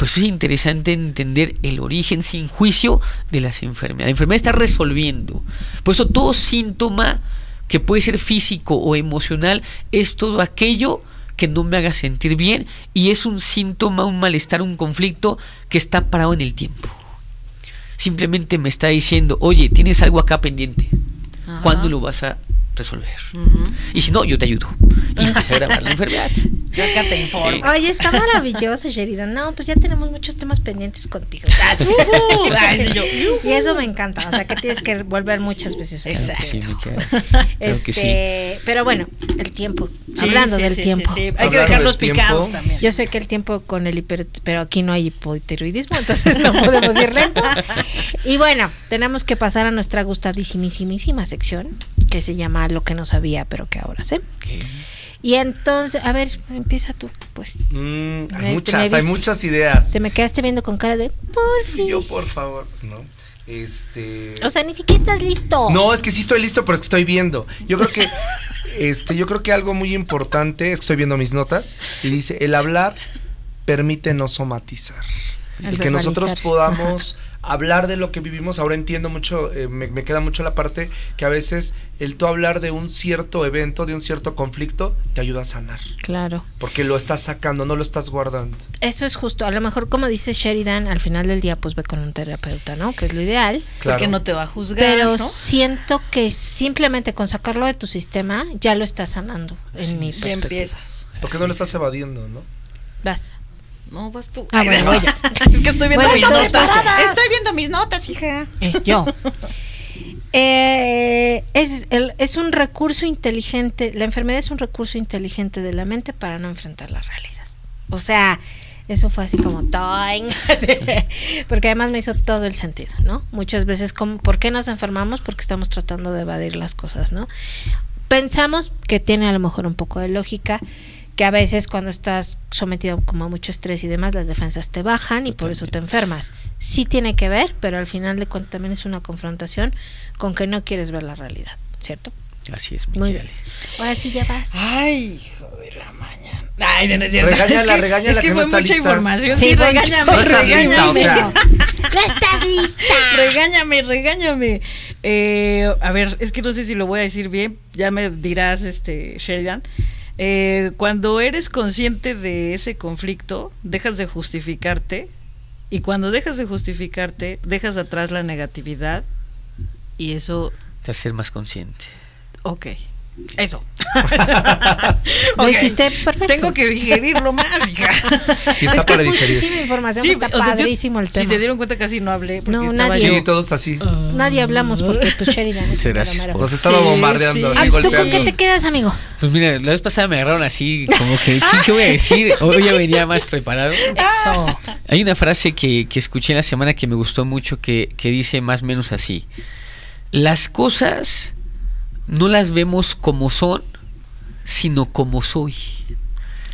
Pues es interesante entender el origen sin juicio de las enfermedades. La enfermedad está resolviendo. Por eso todo síntoma que puede ser físico o emocional es todo aquello que no me haga sentir bien y es un síntoma, un malestar, un conflicto que está parado en el tiempo. Simplemente me está diciendo, oye, tienes algo acá pendiente. Ajá. ¿Cuándo lo vas a resolver? Y si no, yo te ayudo. Y empecé a grabar la enfermedad. Yo acá te informo. Oye, está maravilloso, Sheridan. No, pues ya tenemos muchos temas pendientes contigo. Ay, sí, yo. Y eso me encanta. O sea, que tienes que volver muchas veces a Claro eso. que sí. Claro Este, que sí. Pero bueno, el tiempo. Sí, Hablando sí, del sí, tiempo. sí, sí. Hay que dejarlos picados también. Yo sé que el tiempo con el hiper, pero aquí no hay hipotiroidismo, entonces no podemos ir lento. Y bueno, tenemos que pasar a nuestra gustadísimísima sección, que se llama Lo que no sabía, pero que ahora sé. Y entonces, a ver, empieza tú, pues. Mm, hay me muchas, hay muchas ideas. Te me quedaste viendo con cara de porfis. Yo, por favor, no. Este. O sea, ni siquiera estás listo. No, es que sí estoy listo, pero es que estoy viendo. Yo creo que, este, yo creo que algo muy importante es que estoy viendo mis notas y dice el hablar permite no somatizar. El El que nosotros podamos hablar de lo que vivimos. Ahora entiendo mucho, eh, me, me queda mucho la parte que a veces el tú hablar de un cierto evento, de un cierto conflicto, te ayuda a sanar. Claro. Porque lo estás sacando, no lo estás guardando. Eso es justo. A lo mejor, como dice Sheridan, al final del día, pues ve con un terapeuta, ¿no? Que es lo ideal. Claro. Porque no te va a juzgar. Pero ¿no? siento que simplemente con sacarlo de tu sistema ya lo estás sanando, en mi Ya perspectiva. empiezas. Porque no lo estás evadiendo, ¿no? Vas. No, vas tú. Ah, bueno, voy yo. es que estoy viendo Bueno, mis notas. Estoy viendo mis notas, hija. Eh, yo. Eh, es, el- es un recurso inteligente, la enfermedad es un recurso inteligente de la mente para no enfrentar la realidad. O sea, eso fue así como toing, porque además me hizo todo el sentido, ¿no? Muchas veces, como, ¿por qué nos enfermamos? Porque estamos tratando de evadir las cosas, ¿no? Pensamos que tiene a lo mejor un poco de lógica, que a veces cuando estás sometido como a mucho estrés y demás, las defensas te bajan y por eso te enfermas. Sí tiene que ver, pero al final de cuentas también es una confrontación con que no quieres ver la realidad, ¿cierto? Así es, Muy bien. Ahora sí ya vas. Ay, hijo de la mañana. Ay, no, no es cierto. Regáñala, es que, regáñala es que, que no fue está mucha lista. información. Sí, Sí, regáñame, No está lista, o sea. ¡No estás lista! Regáñame, regáñame. Eh, a ver, es que no sé si lo voy a decir bien. Ya me dirás, este, Sheridan. Eh, cuando eres consciente de ese conflicto, dejas de justificarte. Y cuando dejas de justificarte, dejas atrás la negatividad. Y eso, Te hace ser más consciente. ok. Eso. Lo hiciste perfecto. Tengo que digerirlo más, hija. Sí, es está que para es digerir. muchísima información, Sí, está o sea, yo- padrísimo el tema. Si se dieron cuenta, casi no hablé. Porque No, estaba nadie. yo- Sí, todos así. Nadie hablamos porque pues Sheridan Muchas gracias Nos estaba Sí, bombardeando, sí. así Ah, ¿Tú con qué te quedas, amigo? Pues mira, la vez pasada me agarraron así, como que, sí, ¿qué voy a decir? Hoy ya venía más preparado. Eso. Hay una frase que, que escuché en la semana que me gustó mucho que, que dice más o menos así. Las cosas no las vemos como son, sino como soy.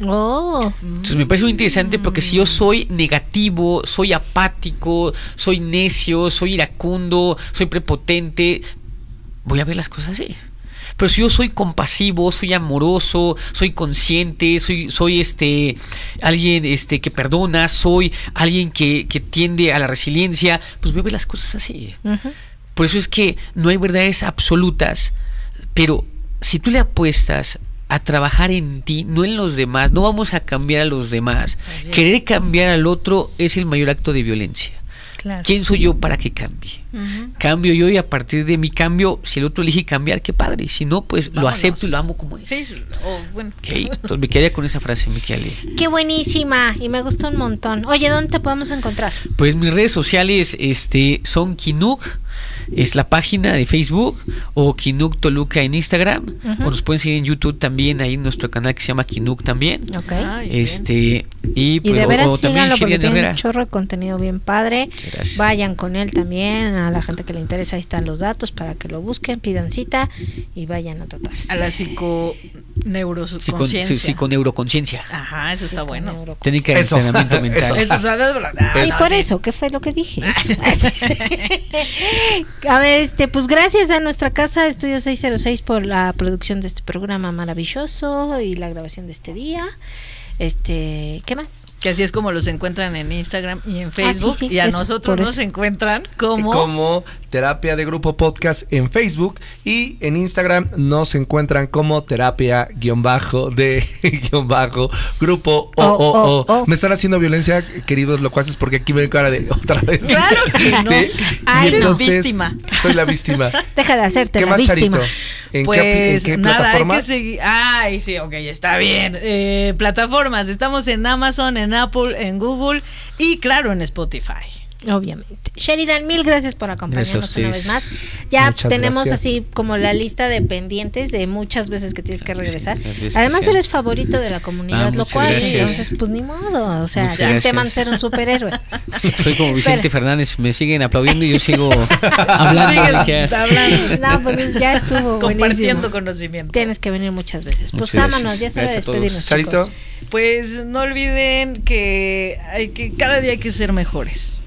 Oh. Entonces me parece muy interesante porque si yo soy negativo, soy apático, soy necio, soy iracundo, soy prepotente, voy a ver las cosas así. Pero si yo soy compasivo, soy amoroso, soy consciente, soy, soy este alguien este que perdona, soy alguien que, que tiende a la resiliencia, pues voy a ver las cosas así. Por eso es que no hay verdades absolutas, pero si tú le apuestas a trabajar en ti, no en los demás, no vamos a cambiar a los demás. Querer cambiar al otro es el mayor acto de violencia. Claro. ¿Quién soy yo para que cambie? Cambio yo y a partir de mi cambio, si el otro elige cambiar, qué padre. Si no, pues lo acepto y lo amo como es. Sí, o bueno. Ok, entonces me quedaría con esa frase, Miquel. Qué buenísima y me gustó un montón. Oye, ¿dónde te podemos encontrar? Pues mis redes sociales este, son Kinuk, es la página de Facebook, o Kinuk Toluca en Instagram, o nos pueden seguir en YouTube también, ahí en nuestro canal que se llama Kinuk también. Ok. Ay. Este, y, y pues, de o- veras o también síganlo porque tiene Herrera. un chorro de contenido bien padre. Gracias. Vayan con él también, a la gente que le interesa, ahí están los datos para que lo busquen, pidan cita y vayan a tratarse. A la psico neuroconciencia. sí, sí, con neuroconciencia. Ajá, eso está bueno. Técnica de Eso. entrenamiento mental. Eso. Eso. Sí, Ah, por eso, ¿qué fue lo que dije? Eso. a ver, este, pues gracias a nuestra casa Estudio 606 por la producción de este programa maravilloso y la grabación de este día. Este, ¿qué más? Que así es como los encuentran en Instagram y en Facebook. Ah, sí, sí, y a eso, nosotros nos encuentran como. como Terapia de Grupo Podcast en Facebook y en Instagram nos encuentran como terapia guion bajo de guion bajo grupo o, Oh, o, oh, o. oh. Me están haciendo violencia, queridos locuaces, porque aquí me cara de otra vez. Claro que no. Sí. Ah, eres entonces, víctima. Soy la víctima. Deja de hacerte ¿Qué la más, víctima. Charito? ¿En pues qué, en qué nada, hay que plataformas? seguir. Ay, sí, ok, está bien. Eh, plataformas, estamos en Amazon, en Apple, en Google y claro, en Spotify. Obviamente. Sheridan, mil gracias por acompañarnos una vez más. Ya Muchas tenemos gracias. así como la lista de pendientes de muchas veces que tienes que regresar. Además eres favorito de la comunidad Ah, lo cual, gracias. entonces pues ni modo, o sea, Muchas ¿quién gracias. ser un superhéroe? So- Soy como Vicente. Fernández, me siguen aplaudiendo y yo sigo hablando. No, pues ya estuvo Compartiendo buenísimo. conocimiento. Tienes que venir muchas veces. Pues Muchas gracias. ámanos, ya sabe Gracias a despedirnos, Charito. Pues no olviden que, hay que cada día hay que ser mejores.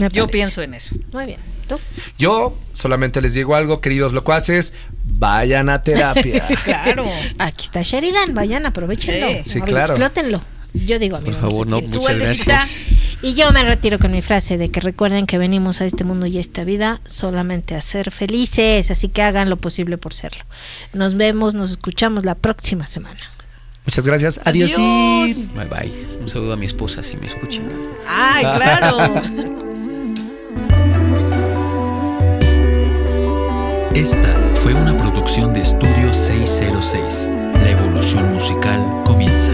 Me Yo pienso en eso. Muy bien. ¿Tú? Yo solamente les digo algo, queridos locuaces, vayan a terapia. Claro. Aquí está Sheridan, vayan, aprovechenlo. Sí. Claro. Explótenlo. Yo digo, amigo. Por favor, no, ¿Y tú, muchas gracias. Y yo me retiro con mi frase de que recuerden que venimos a este mundo y a esta vida solamente a ser felices, así que hagan lo posible por serlo. Nos vemos, nos escuchamos la próxima semana. Muchas gracias. Adiós. Bye bye. Un saludo a mi esposa si me escucha. Ay, claro. Esta fue una producción de Estudio 606. La evolución musical comienza.